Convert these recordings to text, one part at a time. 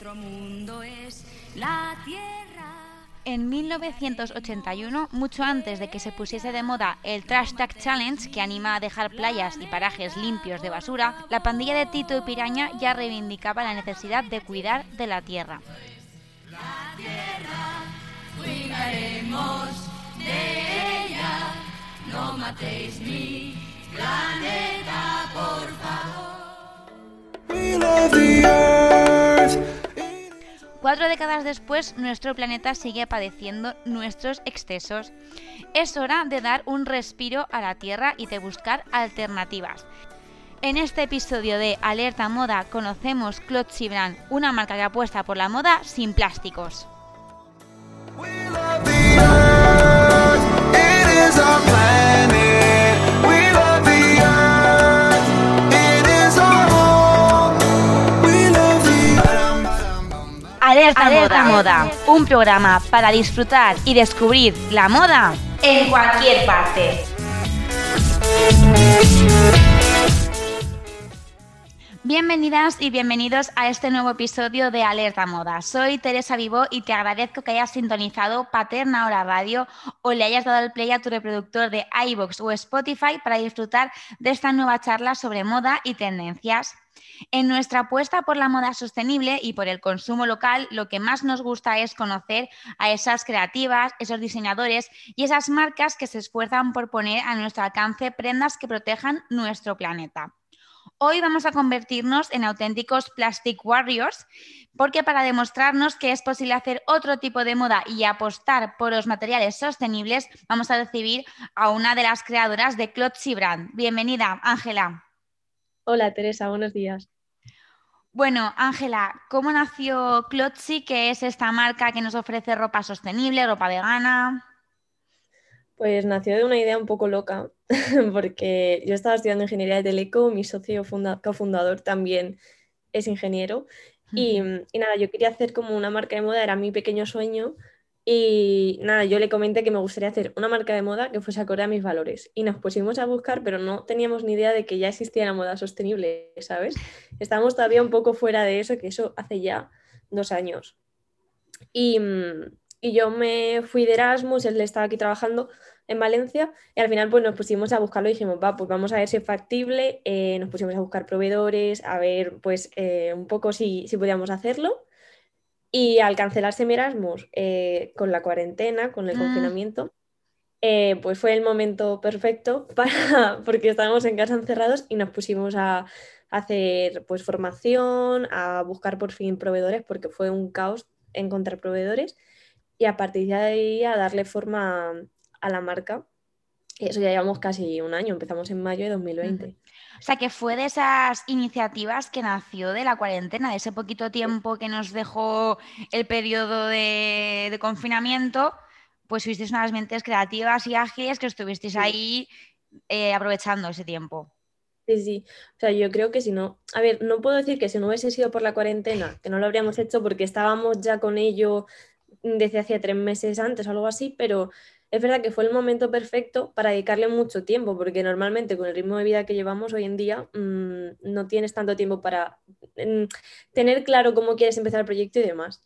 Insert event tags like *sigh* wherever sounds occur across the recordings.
Nuestro mundo es la tierra. En 1981, mucho antes de que se pusiese de moda el Trash Tag Challenge, que anima a dejar playas y parajes limpios de basura, la pandilla de Tito y Piraña ya reivindicaba la necesidad de cuidar de la tierra. La tierra, cuidaremos de ella. No matéis mi planeta, por favor. We love the earth. Cuatro décadas después, nuestro planeta sigue padeciendo nuestros excesos. Es hora de dar un respiro a la Tierra y de buscar alternativas. En este episodio de Alerta Moda conocemos Clotzy Brand, una marca que apuesta por la moda sin plásticos. Alerta, moda. un programa para disfrutar y descubrir la moda en cualquier parte. Bienvenidas y bienvenidos a este nuevo episodio de Alerta Moda. Soy Teresa Vivo y te agradezco que hayas sintonizado Paterna Hora Radio o le hayas dado el play a tu reproductor de iVoox o Spotify para disfrutar de esta nueva charla sobre moda y tendencias. En nuestra apuesta por la moda sostenible y por el consumo local, lo que más nos gusta es conocer a esas creativas, esos diseñadores y esas marcas que se esfuerzan por poner a nuestro alcance prendas que protejan nuestro planeta. Hoy vamos a convertirnos en auténticos Plastic Warriors, porque para demostrarnos que es posible hacer otro tipo de moda y apostar por los materiales sostenibles, vamos a recibir a una de las creadoras de Clotzy Brand. Bienvenida, Ángela. Hola Teresa, buenos días. Bueno, Ángela, ¿cómo nació Clotzy, que es esta marca que nos ofrece ropa sostenible, ropa vegana? Pues nació de una idea un poco loca, *laughs* porque yo estaba estudiando ingeniería de teleco, mi socio funda- cofundador también es ingeniero, y, y nada, yo quería hacer como una marca de moda, era mi pequeño sueño, y nada, yo le comenté que me gustaría hacer una marca de moda que fuese acorde a mis valores, y nos pusimos a buscar, pero no teníamos ni idea de que ya existía la moda sostenible, ¿sabes? *laughs* Estábamos todavía un poco fuera de eso, que eso hace ya dos años. Y, mm, y yo me fui de Erasmus, él estaba aquí trabajando en Valencia y al final pues nos pusimos a buscarlo y dijimos, va, pues vamos a ver si es factible, eh, nos pusimos a buscar proveedores, a ver pues eh, un poco si, si podíamos hacerlo y al cancelarse mi Erasmus eh, con la cuarentena, con el Ah. confinamiento, eh, pues fue el momento perfecto *laughs* para, porque estábamos en casa encerrados y nos pusimos a hacer pues formación, a buscar por fin proveedores porque fue un caos encontrar proveedores y a partir de ahí a darle forma a la marca. Eso ya llevamos casi un año, empezamos en mayo de 2020. O sea, que fue de esas iniciativas que nació de la cuarentena, de ese poquito tiempo que nos dejó el periodo de, de confinamiento, pues fuisteis unas mentes creativas y ágiles que estuvisteis ahí eh, aprovechando ese tiempo. Sí, sí. O sea, yo creo que si no, a ver, no puedo decir que si no hubiese sido por la cuarentena, que no lo habríamos hecho porque estábamos ya con ello desde hacía tres meses antes o algo así, pero es verdad que fue el momento perfecto para dedicarle mucho tiempo, porque normalmente con el ritmo de vida que llevamos hoy en día mm, no tienes tanto tiempo para mm, tener claro cómo quieres empezar el proyecto y demás.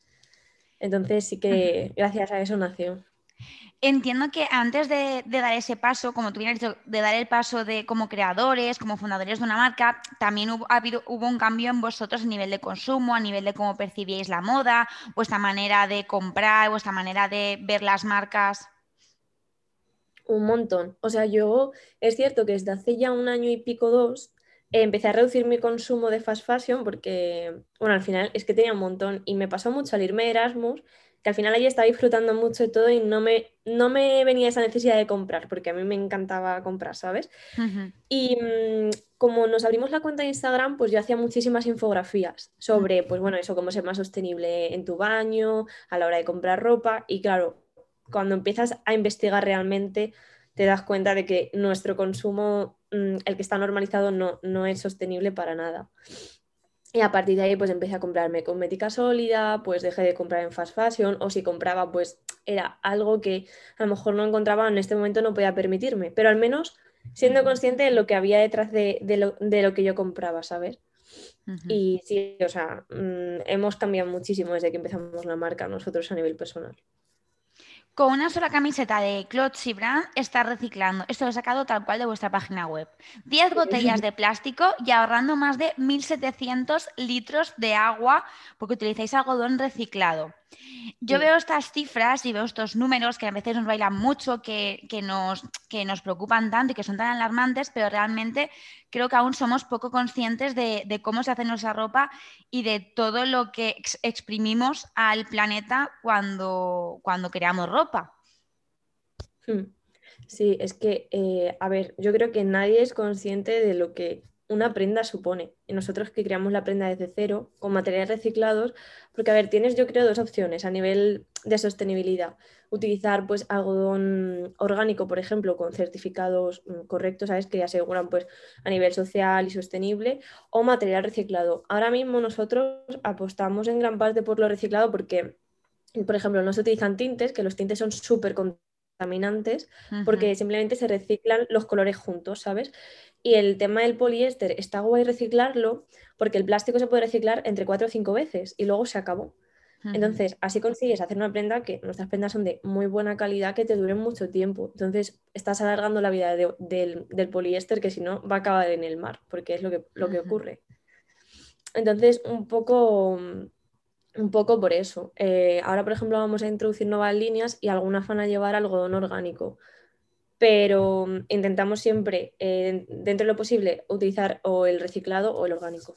Entonces sí que gracias a eso nació. Entiendo que antes de, de dar ese paso, como tú bien has dicho, de dar el paso de como creadores, como fundadores de una marca, también hubo, ha habido, hubo un cambio en vosotros a nivel de consumo, a nivel de cómo percibíais la moda, vuestra manera de comprar, vuestra manera de ver las marcas. Un montón. O sea, yo es cierto que desde hace ya un año y pico, dos, eh, empecé a reducir mi consumo de fast fashion porque, bueno, al final es que tenía un montón y me pasó mucho al irme de Erasmus, que al final allí estaba disfrutando mucho de todo y no me, no me venía esa necesidad de comprar, porque a mí me encantaba comprar, ¿sabes? Y mm, como nos abrimos la cuenta de Instagram, pues yo hacía muchísimas infografías sobre, pues bueno, eso, cómo ser más sostenible en tu baño, a la hora de comprar ropa. Y claro, cuando empiezas a investigar realmente, te das cuenta de que nuestro consumo, mm, el que está normalizado, no, no es sostenible para nada. Y a partir de ahí, pues empecé a comprarme cosmética sólida, pues dejé de comprar en fast fashion, o si compraba, pues era algo que a lo mejor no encontraba en este momento, no podía permitirme, pero al menos siendo consciente de lo que había detrás de, de lo, de lo que yo compraba, ¿sabes? Y sí, o sea, mm, hemos cambiado muchísimo desde que empezamos la marca nosotros a nivel personal. Con una sola camiseta de Clothes y Brand está reciclando. Esto lo he sacado tal cual de vuestra página web. 10 botellas de plástico y ahorrando más de 1.700 litros de agua porque utilizáis algodón reciclado. Yo Sí. veo estas cifras y veo estos números que a veces nos bailan mucho, que, que nos, que nos preocupan tanto y que son tan alarmantes, pero realmente creo que aún somos poco conscientes de, de cómo se hace nuestra ropa y de todo lo que ex- exprimimos al planeta cuando, cuando creamos ropa. Hmm. Sí, es que, eh, a ver, yo creo que nadie es consciente de lo que una prenda supone. Y nosotros que creamos la prenda desde cero, con materiales reciclados, porque, a ver, tienes yo creo dos opciones a nivel de sostenibilidad. Utilizar pues algodón orgánico, por ejemplo, con certificados mm, correctos, ¿sabes? Que aseguran pues a nivel social y sostenible, o material reciclado. Ahora mismo nosotros apostamos en gran parte por lo reciclado porque, por ejemplo, no se utilizan tintes, que los tintes son súper contaminantes porque simplemente se reciclan los colores juntos, ¿sabes? Y el tema del poliéster está guay reciclarlo porque el plástico se puede reciclar entre cuatro o cinco veces y luego se acabó. Entonces, así consigues hacer una prenda que nuestras prendas son de muy buena calidad que te duren mucho tiempo. Entonces, estás alargando la vida de- del, del poliéster que si no va a acabar en el mar, porque es lo que, lo que ocurre. Entonces, un poco, un poco por eso. Eh, ahora, por ejemplo, vamos a introducir nuevas líneas y algunas van a llevar algodón orgánico. Pero mm, intentamos siempre, eh, dentro de lo posible, utilizar o el reciclado o el orgánico.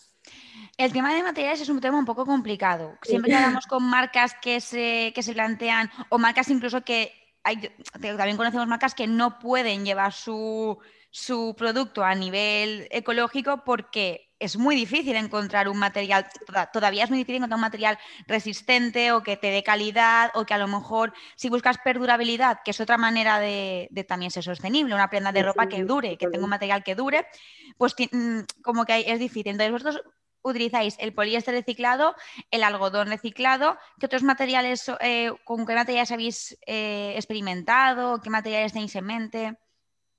El tema de materiales es un tema un poco complicado. Siempre que hablamos con marcas que se, que se plantean, o marcas incluso que hay, también conocemos marcas que no pueden llevar su, su producto a nivel ecológico porque es muy difícil encontrar un material, toda- todavía es muy difícil encontrar un material resistente o que te dé calidad o que a lo mejor si buscas perdurabilidad, que es otra manera de, de también ser sostenible, una prenda de ropa que dure, que tenga un material que dure, pues mm, como que es difícil. Entonces vosotros utilizáis el poliéster reciclado, el algodón reciclado. ¿Qué otros materiales, eh, con qué materiales habéis eh, experimentado? ¿Qué materiales tenéis en mente?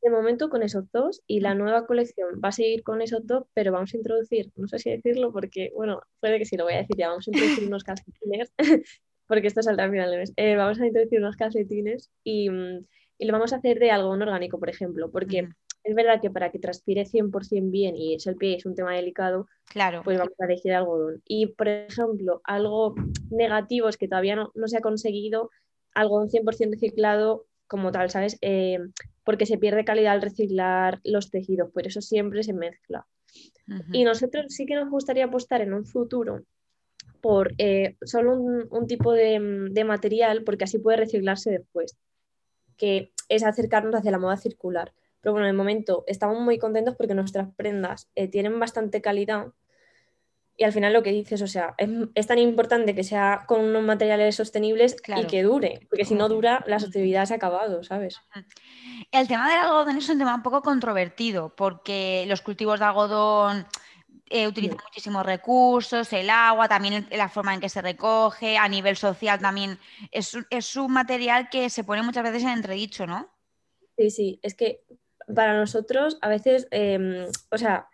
De momento con esos dos y la nueva colección va a seguir con esos dos, pero vamos a introducir, no sé si decirlo porque, bueno, puede que sí lo voy a decir ya, vamos a introducir unos calcetines, *laughs* porque esto saldrá al final del mes. Eh, vamos a introducir unos calcetines y, mm, y lo vamos a hacer de algodón orgánico, por ejemplo, porque es verdad que para que transpire 100% bien y es el pie, es un tema delicado, Claro. pues vamos a elegir algodón. Y, por ejemplo, algo negativo es que todavía no, no se ha conseguido algodón 100% reciclado como tal, ¿sabes? Eh, porque se pierde calidad al reciclar los tejidos, por eso siempre se mezcla. Y nosotros sí que nos gustaría apostar en un futuro por eh, solo un, un tipo de, de material, porque así puede reciclarse después, que es acercarnos hacia la moda circular. Pero bueno, de momento estamos muy contentos porque nuestras prendas eh, tienen bastante calidad y al final lo que dices, o sea, es, es tan importante que sea con unos materiales sostenibles Claro. y que dure, porque si no dura, la sostenibilidad se ha acabado, ¿sabes? El tema del algodón es un tema un poco controvertido porque los cultivos de algodón eh, utilizan muchísimos recursos, el agua, también la forma en que se recoge, a nivel social también es, un- es un material que se pone muchas veces en entredicho, ¿no? Sí, sí, es que para nosotros a veces, eh, o sea,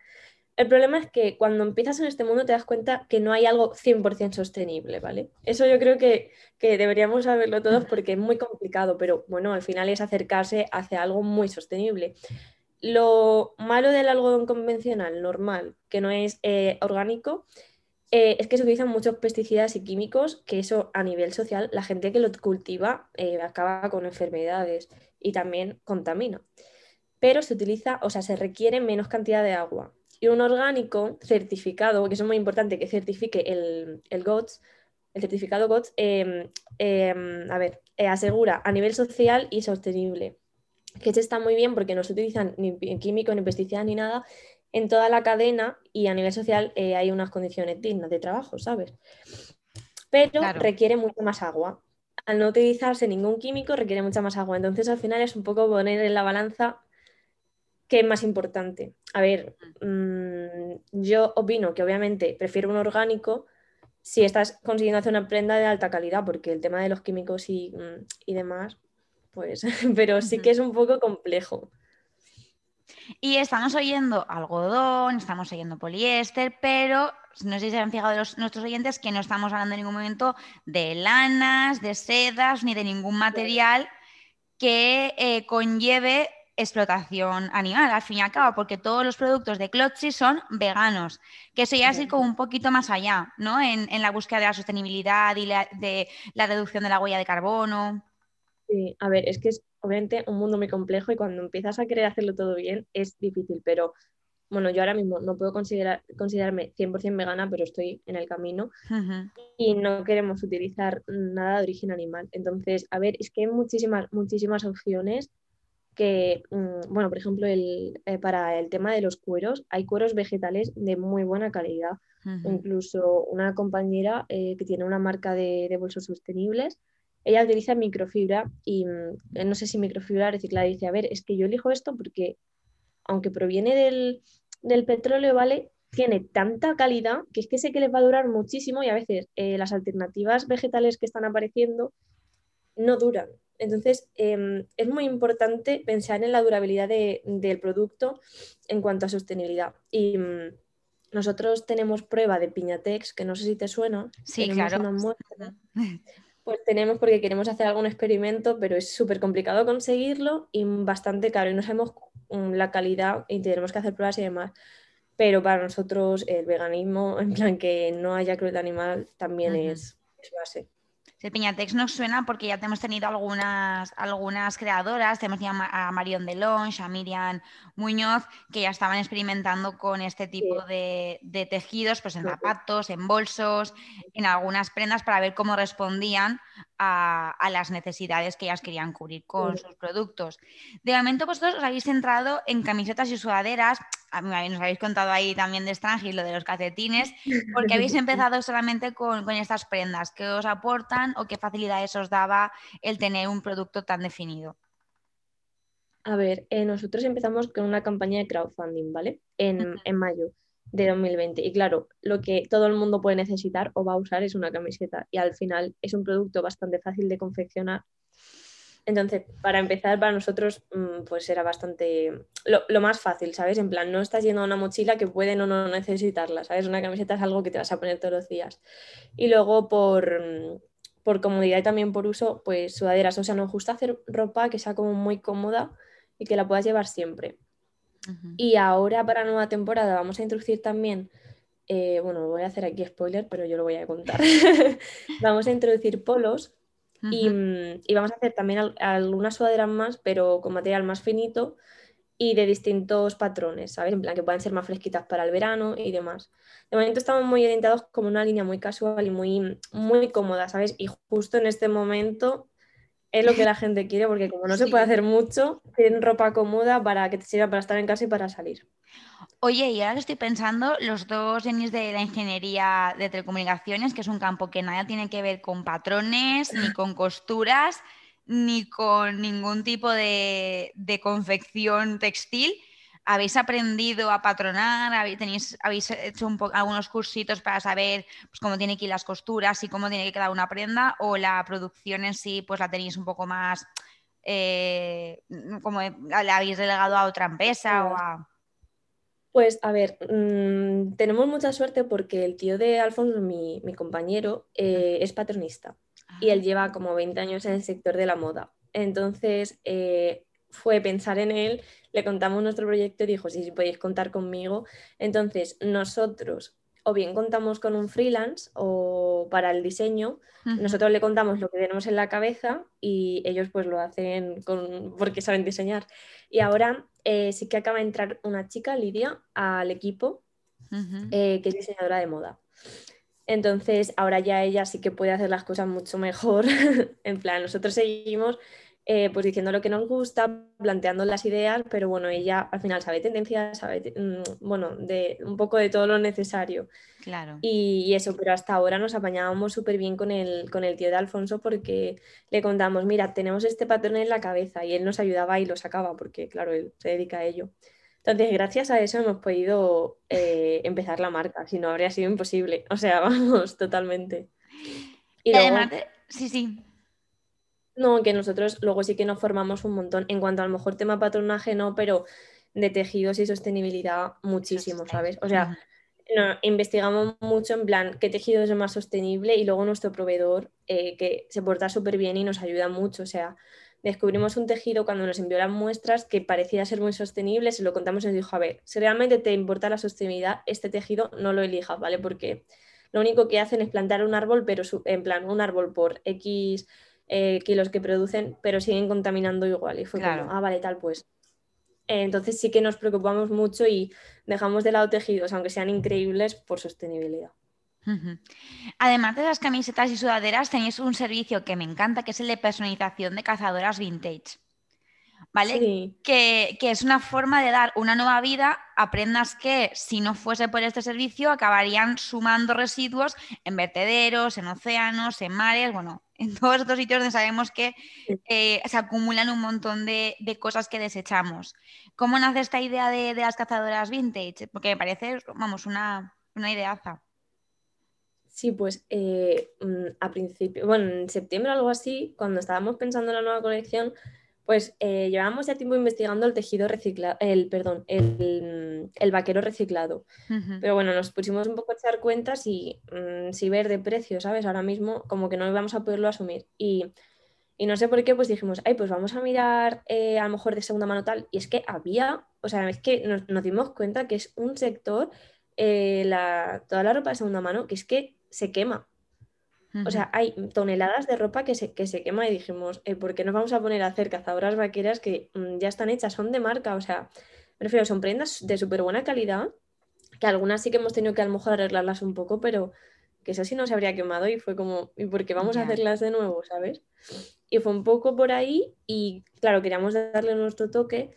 el problema es que cuando empiezas en este mundo te das cuenta que no hay algo 100% sostenible, ¿vale? Eso yo creo que, que deberíamos saberlo todos porque es muy complicado, pero bueno, al final es acercarse hacia algo muy sostenible. Lo malo del algodón convencional, normal, que no es eh, orgánico, eh, es que se utilizan muchos pesticidas y químicos, que eso a nivel social, la gente que lo cultiva eh, acaba con enfermedades y también contamina. Pero se utiliza, o sea, se requiere menos cantidad de agua. Y un orgánico certificado, que es muy importante, que certifique el, el GOTS, el certificado GOTS, eh, eh, a ver, eh, asegura a nivel social y sostenible. Que está muy bien porque no se utilizan ni químicos, ni pesticidas, ni nada en toda la cadena y a nivel social eh, hay unas condiciones dignas de trabajo, ¿sabes? Pero Claro. requiere mucho más agua. Al no utilizarse ningún químico requiere mucha más agua. Entonces al final es un poco poner en la balanza qué es más importante. A ver, mm, yo opino que obviamente prefiero un orgánico si estás consiguiendo hacer una prenda de alta calidad, porque el tema de los químicos y, mm, y demás, pues, *laughs* pero sí que es un poco complejo. Y estamos oyendo algodón, estamos oyendo poliéster, pero no sé si se han fijado los- nuestros oyentes que no estamos hablando en ningún momento de lanas, de sedas, ni de ningún material que eh, conlleve explotación animal, al fin y al cabo, porque todos los productos de Clotzy son veganos, que eso ya es ir como un poquito más allá, ¿no? En, en la búsqueda de la sostenibilidad y la- de la reducción de la huella de carbono. Sí, a ver, es que es obviamente un mundo muy complejo y cuando empiezas a querer hacerlo todo bien es difícil, pero bueno, yo ahora mismo no puedo considerar, considerarme 100% vegana, pero estoy en el camino y no queremos utilizar nada de origen animal. Entonces, a ver, es que hay muchísimas, muchísimas opciones que, mm, bueno, por ejemplo, el, eh, para el tema de los cueros, hay cueros vegetales de muy buena calidad. Incluso una compañera eh, que tiene una marca de, de bolsos sostenibles, ella utiliza microfibra y mm, eh, no sé si microfibra reciclada. Dice, a ver, es que yo elijo esto porque aunque proviene del, del petróleo, ¿vale? Tiene tanta calidad que es que sé que les va a durar muchísimo y a veces eh, las alternativas vegetales que están apareciendo no duran. Entonces, em, es muy importante pensar en la durabilidad de- del producto en cuanto a sostenibilidad. Y mm, nosotros tenemos prueba de Piñatex, que no sé si te suena. Sí, tenemos claro. Pues tenemos porque queremos hacer algún experimento, pero es súper complicado conseguirlo y bastante caro y no sabemos mm, la calidad y tenemos que hacer pruebas y demás. Pero para nosotros el veganismo, en plan que no haya crueldad animal, también es, es base. Sí, Piñatex nos suena porque ya hemos tenido algunas, algunas creadoras, tenemos ya a Marion Delonge, a Miriam Muñoz, que ya estaban experimentando con este tipo de, de tejidos, pues en zapatos, en bolsos, en algunas prendas para ver cómo respondían a, a las necesidades que ellas querían cubrir con sus productos. De momento vosotros os habéis centrado en camisetas y sudaderas, nos habéis contado ahí también de Strange lo de los calcetines, *laughs* porque habéis empezado solamente con, con estas prendas. ¿Qué os aportan o qué facilidades os daba el tener un producto tan definido? A ver, eh, nosotros empezamos con una campaña de crowdfunding, ¿vale? En, en mayo de 2020. Y claro, lo que todo el mundo puede necesitar o va a usar es una camiseta. Y al final es un producto bastante fácil de confeccionar. Entonces, para empezar, para nosotros, mm, pues era bastante lo, lo más fácil, ¿sabes? En plan, no estás yendo a una mochila que pueden o no necesitarla, ¿sabes? Una camiseta es algo que te vas a poner todos los días. Y luego, por, mm, por comodidad y también por uso, pues sudaderas. O sea, nos gusta hacer ropa que sea como muy cómoda y que la puedas llevar siempre. Y ahora para nueva temporada vamos a introducir también, eh, bueno, voy a hacer aquí spoiler, pero yo lo voy a contar. *laughs* vamos a introducir polos mm, y vamos a hacer también al- algunas sudaderas más, pero con material más finito y de distintos patrones, ¿sabes? En plan que puedan ser más fresquitas para el verano y demás. De momento estamos muy orientados como una línea muy casual y muy, muy cómoda, ¿sabes? Y justo en este momento es lo que la gente quiere, porque como no se puede hacer mucho, tienen ropa cómoda para que te sirva para estar en casa y para salir. Oye, y ahora estoy pensando, los dos genis de la ingeniería de telecomunicaciones, que es un campo que nada tiene que ver con patrones, ni *clears throat* con costuras, ni con ningún tipo de, de confección textil, ¿habéis aprendido a patronar? ¿Habéis, tenéis- habéis hecho un po- algunos cursitos para saber pues, cómo tiene que ir las costuras y cómo tiene que quedar una prenda? ¿O la producción en sí pues la tenéis un poco más, eh, como la habéis delegado a otra empresa o a... Pues a ver, mm, tenemos mucha suerte porque el tío de Alfonso, mi, mi compañero, eh, es patronista y él lleva como 20 años en el sector de la moda. Entonces eh, fue pensar en él, le contamos nuestro proyecto y dijo, sí, sí, podéis contar conmigo. Entonces nosotros o bien contamos con un freelance o para el diseño, nosotros le contamos lo que tenemos en la cabeza y ellos pues lo hacen con, porque saben diseñar. Y ahora eh, sí que acaba de entrar una chica, Lidia, al equipo, eh, que es diseñadora de moda. Entonces, ahora ya ella sí que puede hacer las cosas mucho mejor. *laughs* en plan, nosotros seguimos eh, pues diciendo lo que nos gusta, planteando las ideas, pero bueno, ella al final sabe tendencias, sabe, mm, bueno, de un poco de todo lo necesario. Claro. Y, y eso, pero hasta ahora nos apañábamos súper bien con el, con el tío de Alfonso porque le contamos, mira, tenemos este patrón en la cabeza y él nos ayudaba y lo sacaba porque, claro, él se dedica a ello. Entonces, gracias a eso hemos podido eh, empezar la marca, si no habría sido imposible. O sea, *laughs* vamos, totalmente. Y Y luego, además, de- sí, sí. No, que nosotros luego sí que nos formamos un montón. En cuanto a lo mejor tema patronaje, no, pero de tejidos y sostenibilidad muchísimo, ¿sabes? O sea, no, investigamos mucho en plan qué tejido es el más sostenible y luego nuestro proveedor eh, que se porta súper bien y nos ayuda mucho. O sea, descubrimos un tejido cuando nos envió las muestras que parecía ser muy sostenible, se lo contamos y nos dijo, a ver, si realmente te importa la sostenibilidad, este tejido no lo elijas, ¿vale? Porque lo único que hacen es plantar un árbol, pero en plan un árbol por X eh, kilos que producen, pero siguen contaminando igual. Y fue Claro. como, ah, vale, tal, pues. Eh, entonces sí que nos preocupamos mucho y dejamos de lado tejidos, aunque sean increíbles, por sostenibilidad. Además de las camisetas y sudaderas, tenéis un servicio que me encanta, que es el de personalización de cazadoras vintage. ¿Vale? Sí, Que, que es una forma de dar una nueva vida a prendas que, si no fuese por este servicio, acabarían sumando residuos en vertederos, en océanos, en mares, bueno, *laughs* en todos estos sitios donde sabemos que eh, se acumulan un montón de, de cosas que desechamos. ¿Cómo nace esta idea de, de las cazadoras vintage? Porque me parece, vamos, una, una ideaza. sí, pues eh, mm, a principio, bueno, en septiembre o algo así, cuando estábamos pensando en la nueva colección, pues eh, llevábamos ya tiempo investigando el tejido reciclado, el, perdón, el, el vaquero reciclado. Pero bueno, nos pusimos un poco a echar cuentas y mm, si ver de precio, ¿sabes? Ahora mismo como que no íbamos a poderlo asumir. Y, y no sé por qué, pues dijimos, ay, pues vamos a mirar eh, a lo mejor de segunda mano tal. Y es que había, o sea, es que nos, nos dimos cuenta que es un sector, eh, la, toda la ropa de segunda mano, que es que se quema. O sea, hay toneladas de ropa que se, que se quema y dijimos, eh, ¿por qué nos vamos a poner a hacer cazadoras vaqueras que mm, ya están hechas, son de marca? O sea, me refiero, son prendas de súper buena calidad, que algunas sí que hemos tenido que a lo mejor arreglarlas un poco, pero que eso sí no se habría quemado y fue como, ¿y por qué vamos a Ya. hacerlas de nuevo, sabes? Y fue un poco por ahí y claro, queríamos darle nuestro toque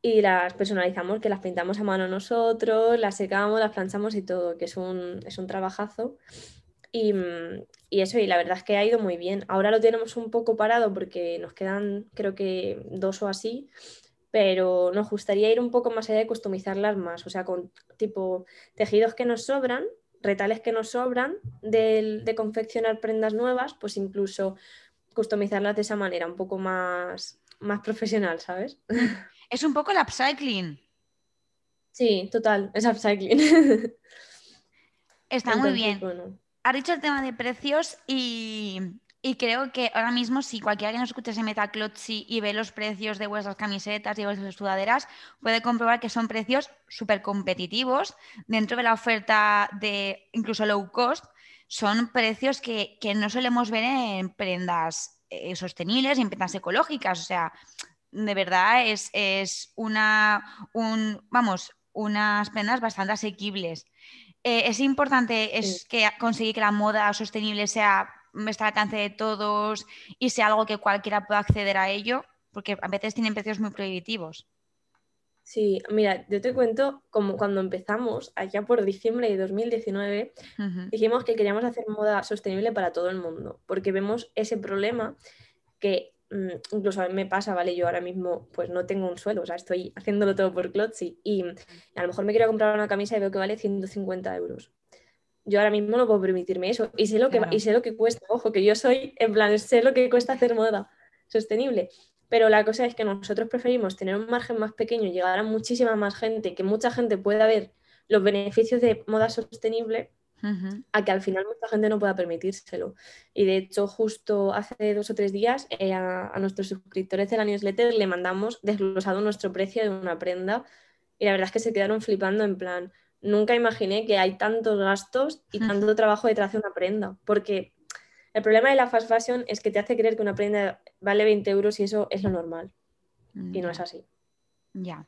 y las personalizamos, que las pintamos a mano nosotros, las secamos, las planchamos y todo, que es un, es un trabajazo. Y, mm, y eso, y la verdad es que ha ido muy bien. Ahora lo tenemos un poco parado porque nos quedan, creo que dos o así, pero nos gustaría ir un poco más allá de customizarlas más, o sea, con tipo tejidos que nos sobran, retales que nos sobran del- de, confeccionar prendas nuevas, pues incluso customizarlas de esa manera, un poco más, más profesional, ¿sabes? *laughs* Es un poco el upcycling. Sí, total, es upcycling. Está muy bien. bueno, Has dicho el tema de precios y, creo que ahora mismo si cualquiera que nos escuche se meta a y ve los precios de vuestras camisetas y vuestras sudaderas, puede comprobar que son precios súper competitivos dentro de la oferta de incluso low cost. Son precios que, que no solemos ver en prendas eh, sostenibles y en prendas ecológicas. O sea, de verdad es, es una, un, vamos, unas prendas bastante asequibles. Eh, es importante es que conseguir que la moda sostenible sea está al alcance de todos y sea algo que cualquiera pueda acceder a ello, porque a veces tienen precios muy prohibitivos. Sí, mira, yo te cuento como cuando empezamos, allá por diciembre de 2019, Ujú. dijimos que queríamos hacer moda sostenible para todo el mundo, porque vemos ese problema que incluso a mí me pasa, ¿vale? Yo ahora mismo pues no tengo un sueldo, o sea, estoy haciéndolo todo por Clotzy y a lo mejor me quiero comprar una camisa y veo que vale 150 euros. Yo ahora mismo no puedo permitirme eso y sé lo que, Claro. y sé lo que cuesta, ojo, que yo soy, en plan, sé lo que cuesta hacer moda sostenible. Pero la cosa es que nosotros preferimos tener un margen más pequeño, llegar a muchísima más gente, que mucha gente pueda ver los beneficios de moda sostenible A que al final mucha gente no pueda permitírselo. Y de hecho, justo hace dos o tres días eh, a, a nuestros suscriptores de la newsletter le mandamos desglosado nuestro precio de una prenda y la verdad es que se quedaron flipando en plan, nunca imaginé que hay tantos gastos y Mm. tanto trabajo detrás de una prenda, porque el problema de la fast fashion es que te hace creer que una prenda vale 20 euros y eso es lo normal y no es así. Ya.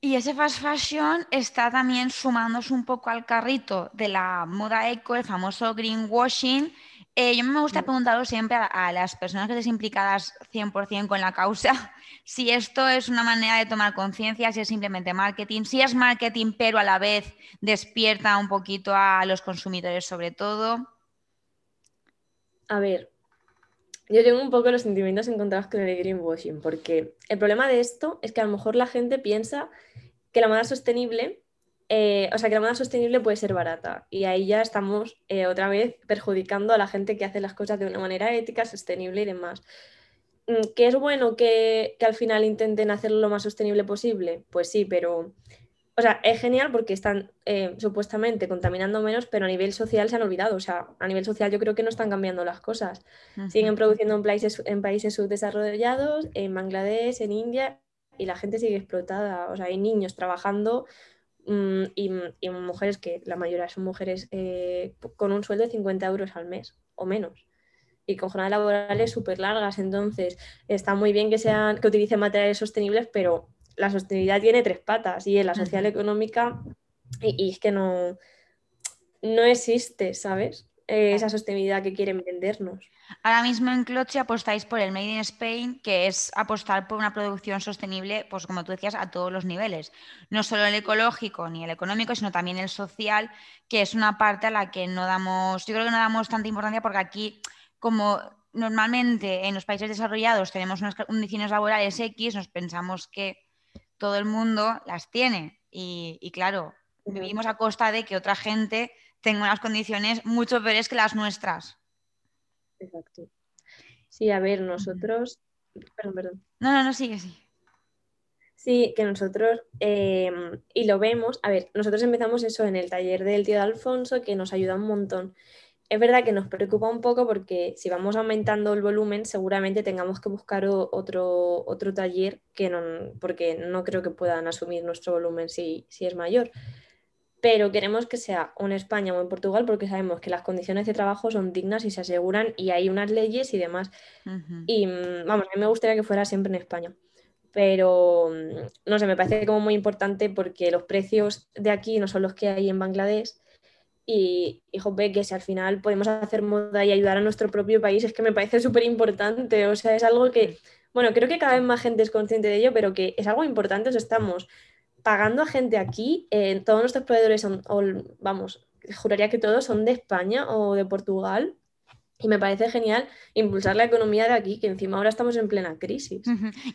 Y ese fast fashion está también sumándose un poco al carrito de la moda eco, el famoso greenwashing. Eh, yo me gusta Mm. preguntaros siempre a, a las personas que estéis implicadas 100% con la causa *laughs* si esto es una manera de tomar conciencia, si es simplemente marketing, si es marketing pero a la vez despierta un poquito a los consumidores sobre todo. A ver, yo tengo un poco los sentimientos encontrados con el greenwashing, porque el problema de esto es que a lo mejor la gente piensa que la moda sostenible, eh, o sea, que la moda sostenible puede ser barata. Y ahí ya estamos eh, otra vez perjudicando a la gente que hace las cosas de una manera ética, sostenible y demás. mm, que es bueno que, que al final intenten hacerlo lo más sostenible posible, pues sí, pero o sea, es genial porque están eh, supuestamente contaminando menos, pero a nivel social se han olvidado. O sea, a nivel social yo creo que no están cambiando las cosas. Siguen produciendo en países, en países subdesarrollados, en Bangladesh, en India, y la gente sigue explotada. O sea, hay niños trabajando mm, y, y, mujeres que la mayoría son mujeres eh, con un sueldo de 50 euros al mes o menos. Y con jornadas laborales súper largas. Entonces, está muy bien que, sean, que utilicen materiales sostenibles, pero la sostenibilidad tiene tres patas y en la social económica, y, es que no, no existe, ¿sabes? Eh, esa sostenibilidad que quieren vendernos. Ahora mismo en Cloche apostáis por el Made in Spain, que es apostar por una producción sostenible, pues como tú decías, a todos los niveles. No solo el ecológico ni el económico, sino también el social, que es una parte a la que no damos, yo creo que no damos tanta importancia porque aquí, como normalmente en los países desarrollados tenemos unas condiciones laborales X, nos pensamos que todo el mundo las tiene. Y, claro, vivimos a costa de que otra gente tenga unas condiciones mucho peores que las nuestras. Exacto. Sí, a ver, nosotros. Perdón, perdón. No, no, no, sigue, sí. Sí, que nosotros, em, y lo vemos, a ver, nosotros empezamos eso en el taller del tío de Alfonso, que nos ayuda un montón es verdad que nos preocupa un poco porque si vamos aumentando el volumen, seguramente tengamos que buscar otro, otro taller que no, porque no creo que puedan asumir nuestro volumen si, si es mayor. Pero queremos que sea o en España o en Portugal porque sabemos que las condiciones de trabajo son dignas y se aseguran y hay unas leyes y demás. Y mm, vamos, a mí me gustaría que fuera siempre en España pero mm, no sé, me parece como muy importante porque los precios de aquí no son los que hay en Bangladesh y, hijo, ve que si al final podemos hacer moda y ayudar a nuestro propio país, es que me parece súper importante. O sea, es algo que, bueno, creo que cada vez más gente es consciente de ello, pero que es algo importante. O sea, estamos pagando a gente aquí, eh, todos nuestros proveedores son, o, vamos, juraría que todos son de España o de Portugal. Y me parece genial impulsar la economía de aquí, que encima ahora estamos en plena crisis.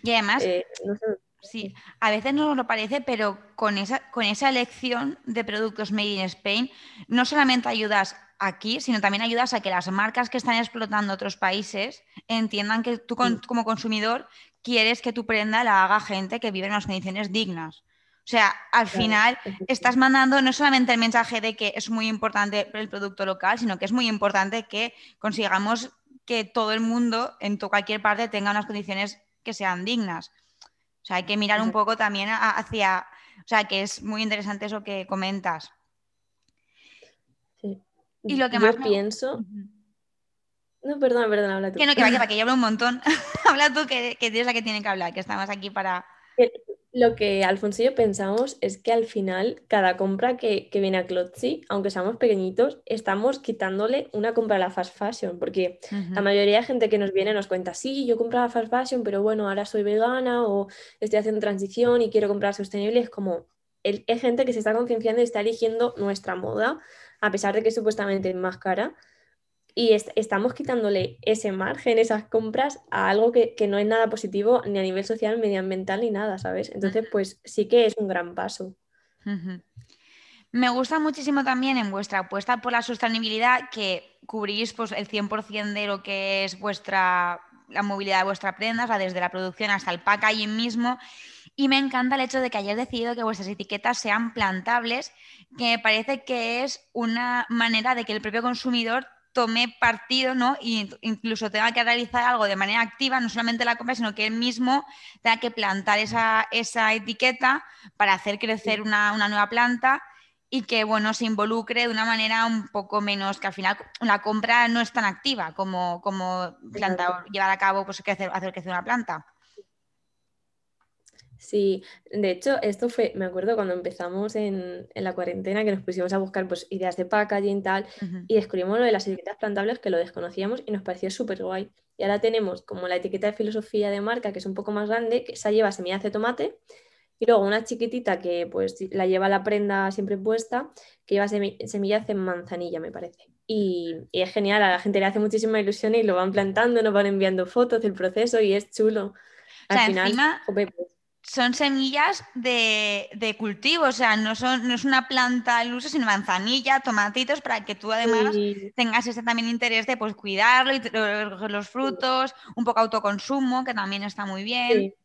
Y además, eh, no sé, Sí, a veces no nos lo parece, pero con esa, con esa elección de productos made in Spain, no solamente ayudas aquí, sino también ayudas a que las marcas que están explotando otros países entiendan que tú como consumidor quieres que tu prenda la haga gente que vive en unas condiciones dignas. O sea, al final estás mandando no solamente el mensaje de que es muy importante el producto local, sino que es muy importante que consigamos que todo el mundo en cualquier parte tenga unas condiciones que sean dignas sea, hay que mirar un poco también hacia, o sea, que es muy interesante eso que comentas. Sí. Y lo que más pienso... No, perdona, perdona, habla tú. Que no, que va, *laughs* que, yo hablo un montón. *laughs* habla tú, que, que eres la que tiene que hablar, que estamos aquí para... Lo que Alfonso y yo pensamos es que al final cada compra que, viene a Clotzy, aunque seamos pequeñitos, estamos quitándole una compra a la fast fashion, porque la mayoría de gente que nos viene nos cuenta, sí, yo compraba fast fashion, pero bueno, ahora soy vegana o estoy haciendo transición y quiero comprar sostenible. Es como, es gente que se está concienciando y está eligiendo nuestra moda, a pesar de que es supuestamente más cara y estamos quitándole ese margen, esas compras, a algo que, no es nada positivo ni a nivel social, medioambiental, ni nada, ¿sabes? Entonces, pues sí que es un gran paso. Me gusta muchísimo también en vuestra apuesta por la sostenibilidad que cubrís pues, el 100% de lo que es vuestra, la movilidad de vuestra prenda, o desde la producción hasta el packaging mismo. Y me encanta el hecho de que hayáis decidido que vuestras etiquetas sean plantables, que me parece que es una manera de que el propio consumidor tome partido, ¿no? Y incluso tenga que realizar algo de manera activa, no solamente la compra, sino que él mismo tenga que plantar esa, etiqueta para hacer crecer una, nueva planta y que, bueno, se involucre de una manera un poco menos, que al final la compra no es tan activa como, como llevar a cabo, pues, hacer, hacer crecer una planta. Sí, de hecho, esto fue, me acuerdo cuando empezamos en, la cuarentena que nos pusimos a buscar pues, ideas de packaging y tal, y descubrimos lo de las etiquetas plantables que lo desconocíamos y nos pareció súper guay. Y ahora tenemos como la etiqueta de filosofía de marca, que es un poco más grande, que esa lleva semillas de tomate, y luego una chiquitita que pues la lleva la prenda siempre puesta, que lleva semillas de manzanilla, me parece. Y, es genial, a la gente le hace muchísima ilusión y lo van plantando, nos van enviando fotos del proceso y es chulo. Al final, son semillas de, de cultivo, o sea, no, son, no es una planta al uso, sino manzanilla, tomatitos, para que tú además Sí. tengas ese también interés de pues, cuidarlo y los frutos, un poco autoconsumo, que también está muy bien. Sí.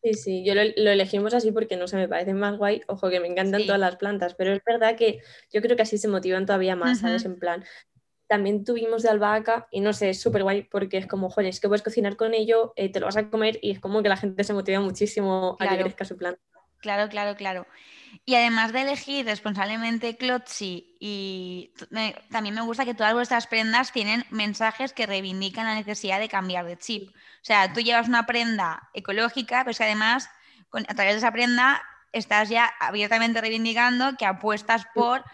Sí, sí, yo lo, lo elegimos así porque no se me parece más guay. Ojo, que me encantan Sí. todas las plantas, pero es verdad que yo creo que así se motivan todavía más, ¿sabes? En plan, también tuvimos de albahaca y no sé, es súper guay porque es como, joder, es que puedes cocinar con ello, eh, te lo vas a comer y es como que la gente se motiva muchísimo a que crezca su planta. Claro, claro, claro. Y además de elegir responsablemente Clotzy, y me- también me gusta que todas vuestras prendas tienen mensajes que reivindican la necesidad de cambiar de chip. O sea, tú llevas una prenda ecológica, pero es que además con- a través de esa prenda estás ya abiertamente reivindicando que apuestas por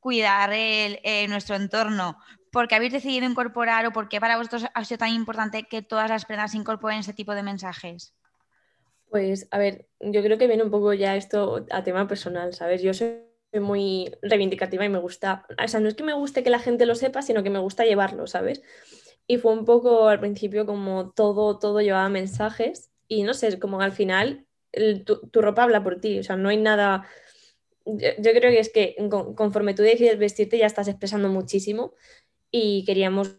cuidar el- eh, nuestro entorno. ¿Por qué habéis decidido incorporar o por qué para vosotros ha sido tan importante que todas las prendas incorporen ese tipo de mensajes? Pues, a ver, yo creo que viene un poco ya esto a tema personal, ¿sabes? Yo soy muy reivindicativa y me gusta, o sea, no es que me guste que la gente lo sepa, sino que me gusta llevarlo, ¿sabes? Y fue un poco al principio como todo, todo llevaba mensajes y no sé, como al final el- tu, tu ropa habla por ti, o sea, no hay nada, yo, yo creo que es que con- conforme tú decides vestirte ya estás expresando muchísimo y queríamos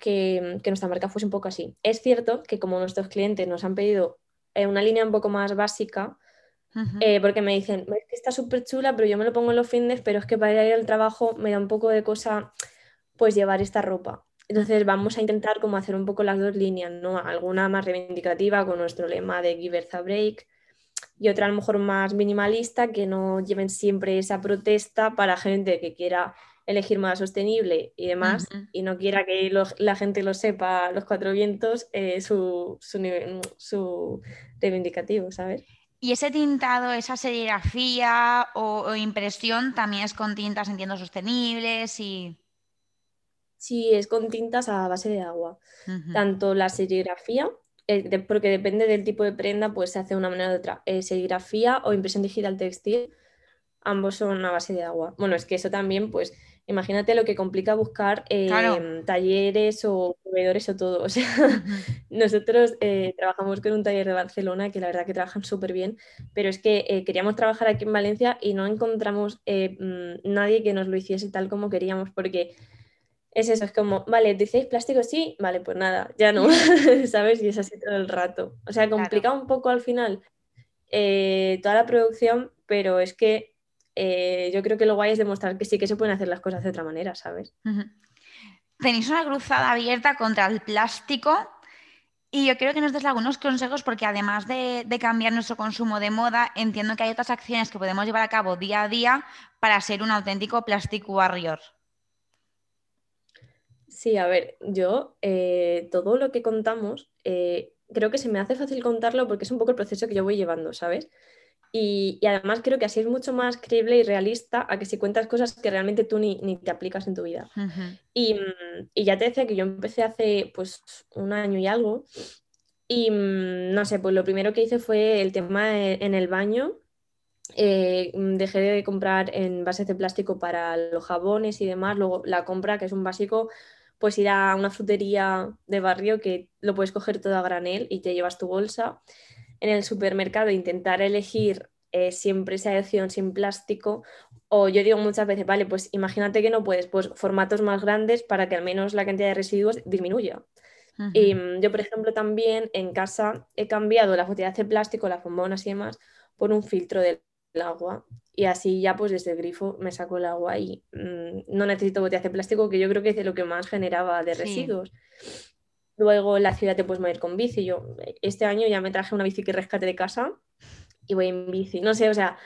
que, que nuestra marca fuese un poco así. Es cierto que como nuestros clientes nos han pedido eh, una línea un poco más básica, eh, porque me dicen, es que está súper chula, pero yo me lo pongo en los fines, pero es que para ir al trabajo me da un poco de cosa, pues llevar esta ropa. Entonces vamos a intentar como hacer un poco las dos líneas, ¿no? Alguna más reivindicativa con nuestro lema de Give Earth a Break y otra a lo mejor más minimalista que no lleven siempre esa protesta para gente que quiera elegir más sostenible y demás y no quiera que lo- la gente lo sepa los cuatro vientos eh, su, su, nivel- su reivindicativo, ¿sabes? Y ese tintado, esa serigrafía o, o impresión también es con tintas, entiendo, sostenibles y... Sí, es con tintas a base de agua. Tanto la serigrafía, eh, de- porque depende del tipo de prenda, pues se hace de una manera u otra. Eh, serigrafía o impresión digital textil, ambos son a base de agua. Bueno, es que eso también, pues, imagínate lo que complica buscar eh, Claro. talleres o proveedores o todo. *laughs* O sea, nosotros eh, trabajamos con un taller de Barcelona que la verdad que trabajan súper bien, pero es que eh, queríamos trabajar aquí en Valencia y no encontramos eh, mm, nadie que nos lo hiciese tal como queríamos, porque es eso, es como, vale, ¿decís plástico? Sí, vale, pues nada, ya no, *laughs* ¿sabes? Y es así todo el rato. O sea, complica un poco al final toda la producción, pero es que eh, yo creo que lo guay es demostrar que sí que se pueden hacer las cosas de otra manera, ¿sabes? Tenéis una cruzada abierta contra el plástico y yo creo que nos des algunos consejos porque además de, de cambiar nuestro consumo de moda, entiendo que hay otras acciones que podemos llevar a cabo día a día para ser un auténtico plastic warrior. Sí, a ver, yo eh, todo lo que contamos, eh, creo que se me hace fácil contarlo porque es un poco el proceso que yo voy llevando, ¿sabes? Y, y además creo que así es mucho más creíble y realista a que si cuentas cosas que realmente tú ni, ni te aplicas en tu vida. Y, y ya te decía que yo empecé hace pues un año y algo. Y mm, no sé, pues lo primero que hice fue el tema de- en el baño. Eh, mm, dejé de comprar envases de plástico para los jabones y demás. Luego la compra, que es un básico, pues ir a una frutería de barrio que lo puedes coger todo a granel y te llevas tu bolsa. En el supermercado intentar elegir eh, siempre esa opción sin plástico. O yo digo muchas veces, vale, pues imagínate que no puedes, pues formatos más grandes para que al menos la cantidad de residuos disminuya. Ujú. Y mm, yo, por ejemplo, también en casa he cambiado las botellas de plástico, las bombonas y demás, por un filtro del agua. Y así ya pues desde el grifo me saco el agua y mm, no necesito botellas de plástico, que yo creo que es de lo que más generaba de Sí. residuos. Luego en la ciudad te puedes mover con bici. Yo este año ya me traje una bici que rescate de casa y voy en bici. No sé, o sea,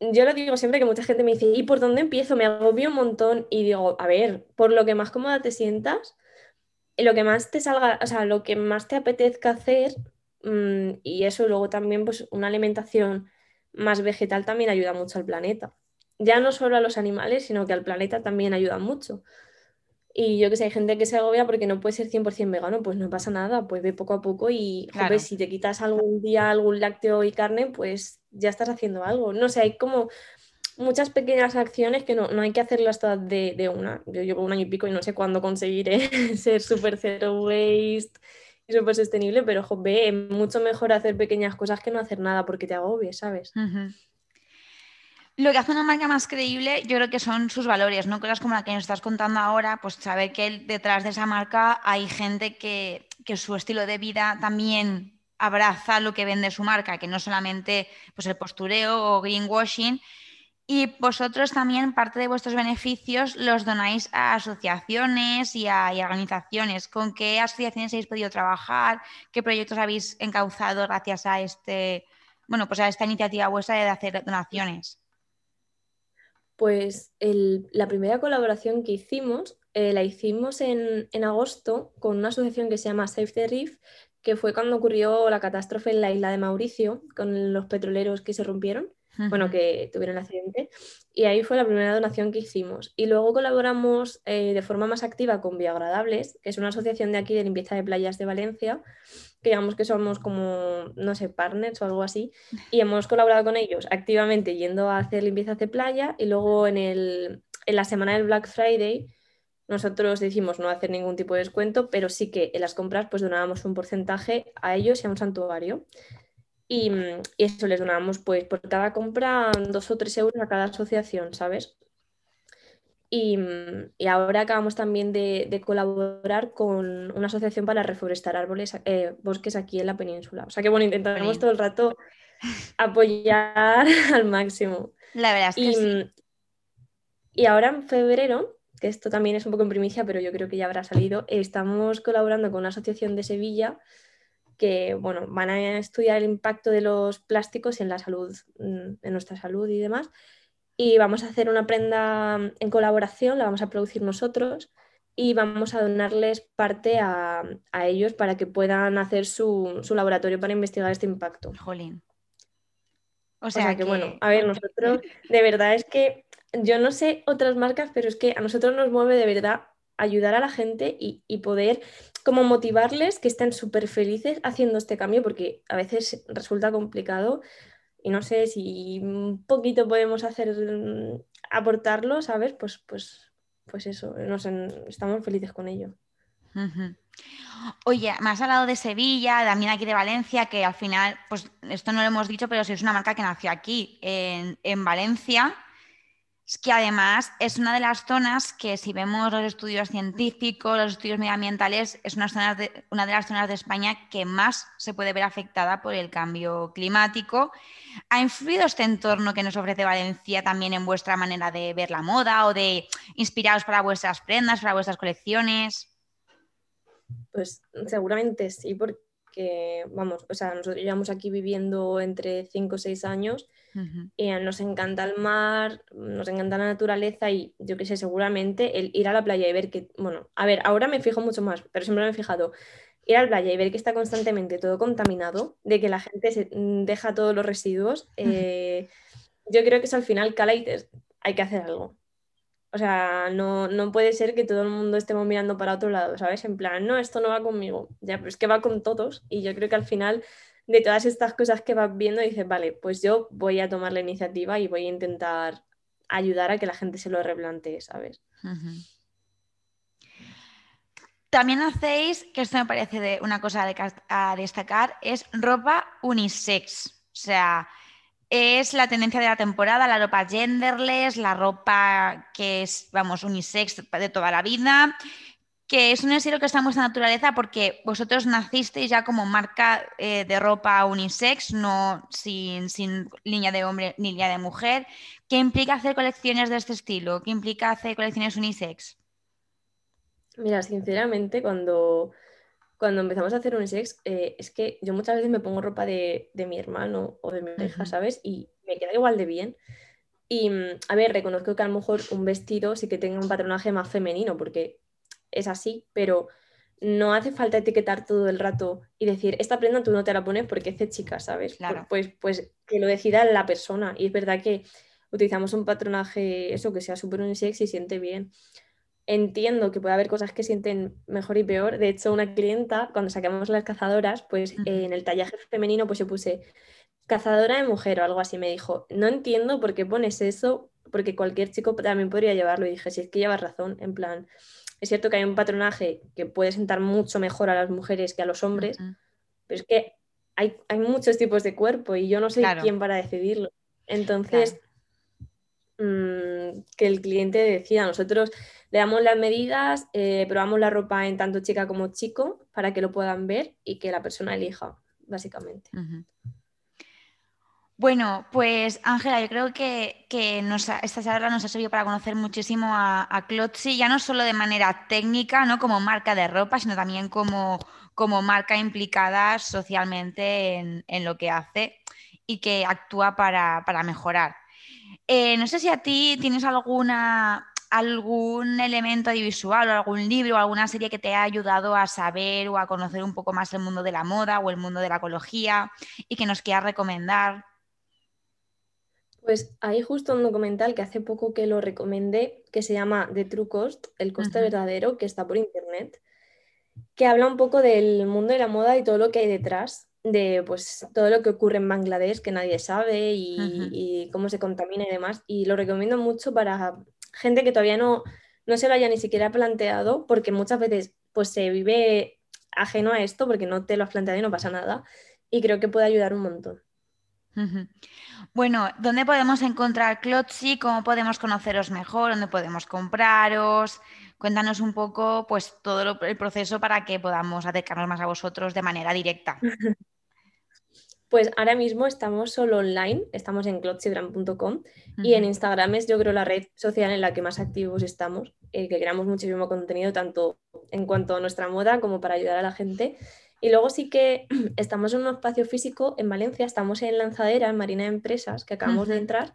yo lo digo siempre que mucha gente me dice, ¿y por dónde empiezo? Me agobio un montón y digo, a ver, por lo que más cómoda te sientas, lo que más te salga, o sea, lo que más te apetezca hacer mm, y eso luego también pues una alimentación más vegetal también ayuda mucho al planeta. Ya no solo a los animales, sino que al planeta también ayuda mucho. Y yo que sé, hay gente que se agobia porque no puede ser 100% vegano, pues no pasa nada, pues ve poco a poco y Claro. si te quitas algún día algún lácteo y carne, pues ya estás haciendo algo. No sé, hay como muchas pequeñas acciones que no, no hay que hacerlas todas de, de una. Yo llevo un año y pico y no sé cuándo conseguiré *laughs* ser súper zero waste súper sostenible, pero joder, es mucho mejor hacer pequeñas cosas que no hacer nada porque te agobies, ¿sabes? Ujú. Lo que hace una marca más creíble, yo creo que son sus valores, ¿no? Cosas como la que nos estás contando ahora, pues saber que detrás de esa marca hay gente que, que su estilo de vida también abraza lo que vende su marca, que no solamente pues, el postureo o greenwashing. Y vosotros también parte de vuestros beneficios los donáis a asociaciones y a, y organizaciones. ¿Con qué asociaciones habéis podido trabajar? ¿Qué proyectos habéis encauzado gracias a este, bueno, pues a esta iniciativa vuestra de hacer donaciones? Pues el- la primera colaboración que hicimos, eh, la hicimos en, en agosto con una asociación que se llama Save the Reef, que fue cuando ocurrió la catástrofe en la isla de Mauricio con los petroleros que se rompieron, bueno, que tuvieron el accidente, y ahí fue la primera donación que hicimos. Y luego colaboramos eh, de forma más activa con Bioagradables, que es una asociación de aquí de limpieza de playas de Valencia, que digamos que somos como, no sé, partners o algo así, y hemos colaborado con ellos activamente yendo a hacer limpiezas de playa y luego en, el, en la semana del Black Friday nosotros decidimos no hacer ningún tipo de descuento, pero sí que en las compras pues donábamos un porcentaje a ellos y a un santuario. Y, mm, y eso les donábamos pues por cada compra dos o tres euros a cada asociación, ¿sabes? Y, mm, y ahora acabamos también de, de colaborar con una asociación para reforestar árboles, eh, bosques aquí en la península. O sea que bueno, intentamos Jolín. todo el rato *laughs* apoyar *laughs* al máximo. La verdad es que Y, sí. mm, y ahora en febrero, que esto también es un poco en primicia, pero yo creo que ya habrá salido, estamos colaborando con una asociación de Sevilla que bueno, van a estudiar el impacto de los plásticos en la salud, mm, en nuestra salud y demás. Y vamos a hacer una prenda mm, en colaboración, la vamos a producir nosotros y vamos a donarles parte a, a ellos para que puedan hacer su, su laboratorio para investigar este impacto. Jolín. O O sea, sea que, bueno, a ver, nosotros *laughs* de verdad es que yo no sé otras marcas, pero es que a nosotros nos mueve de verdad ayudar a la gente y, y poder como motivarles que estén súper felices haciendo este cambio, porque a veces resulta complicado y no sé si un poquito podemos hacer, mm, aportarlo, ¿sabes? Pues, pues, pues eso, nos estamos felices con ello. Oye, me has hablado de Sevilla, también aquí de Valencia, que al final, pues esto no lo hemos dicho, pero sí es una marca que nació aquí, en, en Valencia, es que además es una de las zonas que si vemos los estudios científicos, los estudios medioambientales, es una, zona de, una de las zonas de España que más se puede ver afectada por el cambio climático. ¿Ha influido este entorno que nos ofrece Valencia también en vuestra manera de ver la moda o de inspiraros para vuestras prendas, para vuestras colecciones? Pues seguramente sí, porque, vamos, o sea, nosotros llevamos aquí viviendo entre 5 o 6 años Ujú. y nos encanta el mar, nos encanta la naturaleza y yo qué sé, seguramente el ir a la playa y ver que, bueno, a ver, ahora me fijo mucho más, pero siempre me he fijado, ir a la playa y ver que está constantemente todo contaminado, de que la gente se mm, deja todos los residuos, eh, yo creo que eso al final cala y hay que hacer algo. O sea, no, no puede ser que todo el mundo estemos mirando para otro lado, ¿sabes? En plan, no, esto no va conmigo. Ya, pero es que va con todos. Y yo creo que al final, de todas estas cosas que vas viendo, dices, vale, pues yo voy a tomar la iniciativa y voy a intentar ayudar a que la gente se lo replantee, ¿sabes? También hacéis, que esto me parece de una cosa a destacar, es ropa unisex. O sea, es la tendencia de la temporada, la ropa genderless, la ropa que es, vamos, unisex de toda la vida, que es un estilo que está en vuestra naturaleza porque vosotros nacisteis ya como marca eh, de ropa unisex, no sin, sin línea de hombre ni línea de mujer. ¿Qué implica hacer colecciones de este estilo? ¿Qué implica hacer colecciones unisex? Mira, sinceramente, cuando, cuando empezamos a hacer unisex, eh, es que yo muchas veces me pongo ropa de, de mi hermano o de mi pareja, Ujú. ¿sabes? Y me queda igual de bien. Y, mm, a ver, reconozco que a lo mejor un vestido sí que tenga un patronaje más femenino, porque es así, pero no hace falta etiquetar todo el rato y decir, esta prenda tú no te la pones porque es de chica, ¿sabes? Claro. Pues, pues que lo decida la persona. Y es verdad que utilizamos un patronaje, eso, que sea súper unisex y siente bien. Entiendo que puede haber cosas que sienten mejor y peor. De hecho, una clienta, cuando sacamos las cazadoras, pues eh, en el tallaje femenino, pues yo puse cazadora de mujer o algo así. Me dijo, no entiendo por qué pones eso, porque cualquier chico también podría llevarlo. Y dije, si es que llevas razón, en plan, es cierto que hay un patronaje que puede sentar mucho mejor a las mujeres que a los hombres, pero es que hay, hay muchos tipos de cuerpo y yo no Claro. quién para decidirlo. Entonces, mm, que el cliente decida. Nosotros le damos las medidas, eh, probamos la ropa en tanto chica como chico para que lo puedan ver y que la persona elija, básicamente. Bueno, pues Ángela, yo creo que, que nos esta charla nos ha servido para conocer muchísimo a, a ya no solo de manera técnica, ¿no? como marca de ropa, sino también como, como marca implicada socialmente en, en lo que hace y que actúa para, para mejorar. Eh, no sé si a ti tienes alguna, algún elemento audiovisual o algún libro o alguna serie que te haya ayudado a saber o a conocer un poco más el mundo de la moda o el mundo de la ecología y que nos quieras recomendar. Pues hay justo un documental que hace poco que lo recomendé, que se llama The True Cost, el coste verdadero, que está por internet, que habla un poco del mundo de la moda y todo lo que hay detrás, de pues todo lo que ocurre en Bangladesh que nadie sabe y, cómo se contamina y demás. Y lo recomiendo mucho para gente que todavía no, no se lo haya ni siquiera planteado, porque muchas veces pues se vive ajeno a esto porque no te lo has planteado y no pasa nada. Y creo que puede ayudar un montón. Bueno, ¿dónde podemos encontrar Clotzy? ¿Cómo podemos conoceros mejor? ¿Dónde podemos compraros? Cuéntanos un poco pues todo lo- el proceso para que podamos acercarnos más a vosotros de manera directa. *laughs* Pues ahora mismo estamos solo online, estamos en clotzybrand.com y en. Instagram es yo creo la red social en la que más activos estamos, eh, que creamos muchísimo contenido tanto en cuanto a nuestra moda como para ayudar a la gente. Y luego sí que *clears throat* estamos en un espacio físico en Valencia, estamos en Lanzadera, en Marina de Empresas, que acabamos de entrar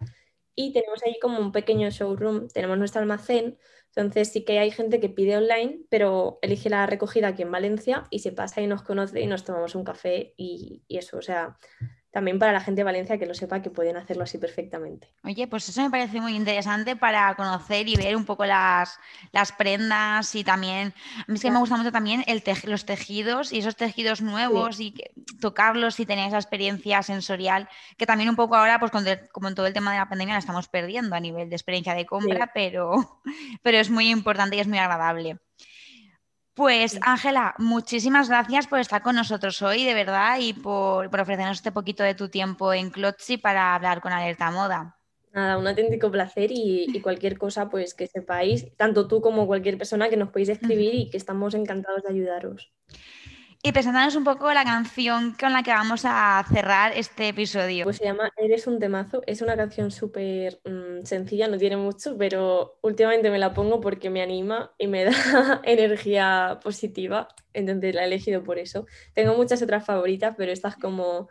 y tenemos ahí como un pequeño showroom, tenemos nuestro almacén, entonces sí que hay gente que pide online, pero elige la recogida aquí en Valencia y se pasa y nos conoce y nos tomamos un café y, eso, o sea, también para la gente de Valencia que lo sepa que pueden hacerlo así perfectamente. Oye, pues eso me parece muy interesante para conocer y ver un poco las, las prendas y también, a mí es que me gusta mucho también el los tejidos y esos tejidos nuevos y tocarlos y tener esa experiencia sensorial que también un poco ahora, pues como en todo el tema de la pandemia, la estamos perdiendo a nivel de experiencia de compra, pero, *laughs* pero es muy importante y es muy agradable. Pues. Ángela, muchísimas gracias por estar con nosotros hoy, de verdad, y por, por ofrecernos este poquito de tu tiempo en Clotzy para hablar con Alerta Moda. Nada, un auténtico placer y, y cualquier cosa pues que sepáis, tanto tú como cualquier persona que nos podéis escribir y que estamos encantados de ayudaros. Y presentándonos un poco la canción con la que vamos a cerrar este episodio. Pues se llama Eres un temazo, es una canción súper mm, sencilla, no tiene mucho, pero últimamente me la pongo porque me anima y me *laughs* da energía positiva, entonces la he elegido por eso. Tengo muchas otras favoritas, pero esta es como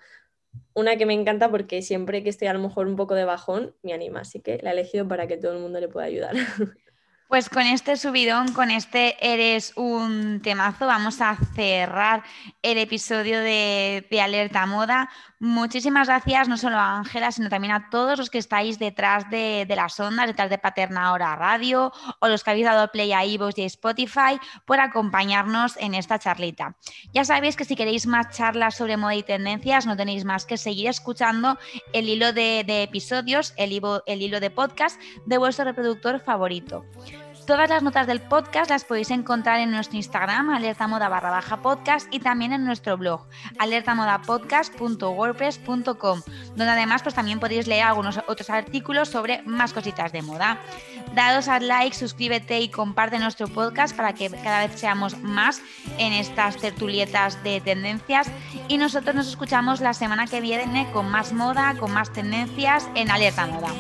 una que me encanta porque siempre que estoy a lo mejor un poco de bajón, me anima, así que la he elegido para que todo el mundo le pueda ayudar. *laughs* Pues con este subidón, con este Eres un temazo, vamos a cerrar el episodio de, Alerta Moda. Muchísimas gracias no solo a Ángela, sino también a todos los que estáis detrás de, de las ondas, detrás de Paterna Hora Radio, o los que habéis dado play a iVoox y Spotify por acompañarnos en esta charlita. Ya sabéis que si queréis más charlas sobre moda y tendencias, no tenéis más que seguir escuchando el hilo de, de episodios, el el hilo de podcast de vuestro reproductor favorito. Todas las notas del podcast las podéis encontrar en nuestro Instagram, alertamoda barra baja podcast, y también en nuestro blog, alertamodapodcast.wordpress.com, donde además pues, también podéis leer algunos otros artículos sobre más cositas de moda. Dados al like, suscríbete y comparte nuestro podcast para que cada vez seamos más en estas tertulietas de tendencias. Y nosotros nos escuchamos la semana que viene con más moda, con más tendencias en Alerta Moda.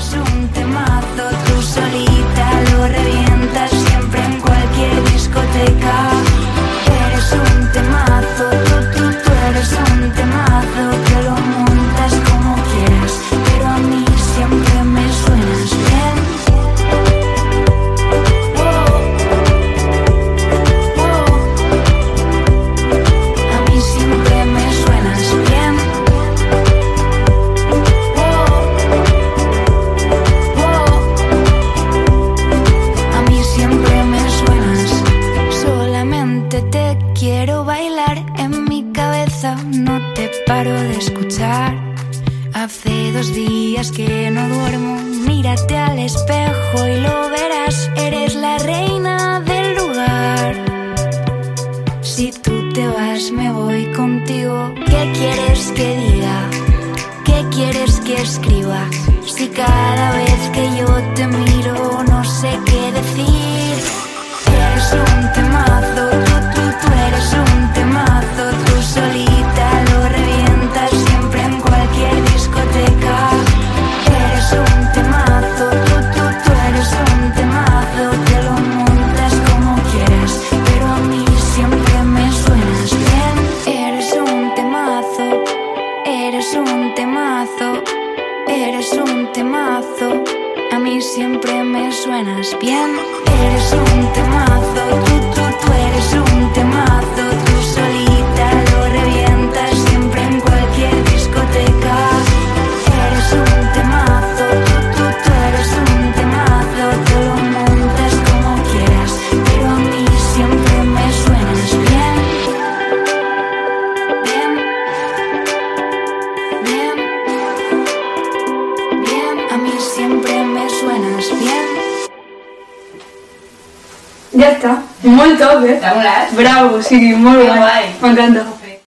Eres un temazo, tú solita lo revientas siempre en cualquier discoteca. Eres un temazo, tú, tú, tú eres un temazo, que lo paro de escuchar. Hace dos días que no duermo. Mírate al espejo y lo verás. Eres la reina del lugar. Si tú te vas, me voy contigo. ¿Qué quieres que diga? ¿Qué quieres que escriba? Si cada vez que yo te miro no sé qué decir. Eres un temazo, tú, tú, tú eres un temazo, tú solito. Sí, molt Que guai. guai. M'encanta.